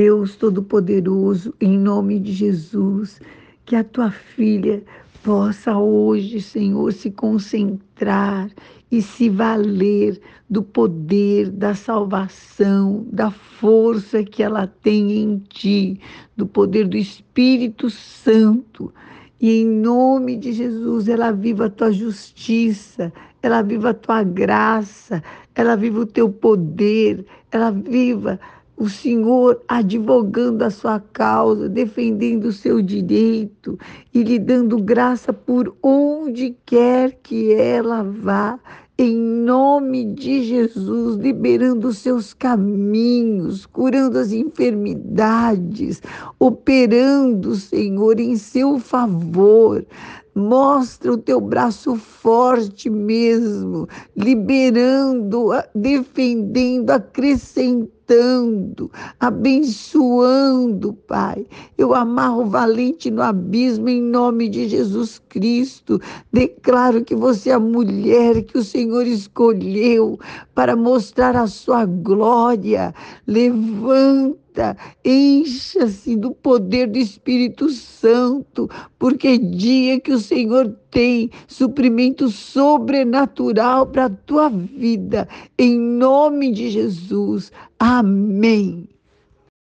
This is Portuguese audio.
Deus Todo-Poderoso, em nome de Jesus, que a tua filha possa hoje, Senhor, se concentrar e se valer do poder da salvação, da força que ela tem em ti, do poder do Espírito Santo. E em nome de Jesus, ela viva a tua justiça, ela viva a tua graça, ela viva o teu poder, ela viva o Senhor advogando a sua causa, defendendo o seu direito e lhe dando graça por onde quer que ela vá, em nome de Jesus, liberando os seus caminhos, curando as enfermidades, operando, Senhor, em seu favor. Mostra o teu braço forte mesmo, liberando, defendendo, acrescentando, abençoando, Pai. Eu amarro valente no abismo em nome de Jesus Cristo. Declaro que você é a mulher que o Senhor escolheu para mostrar a sua glória. Levanta encha-se do poder do Espírito Santo, porque é dia que o Senhor tem suprimento sobrenatural para a tua vida, em nome de Jesus. Amém.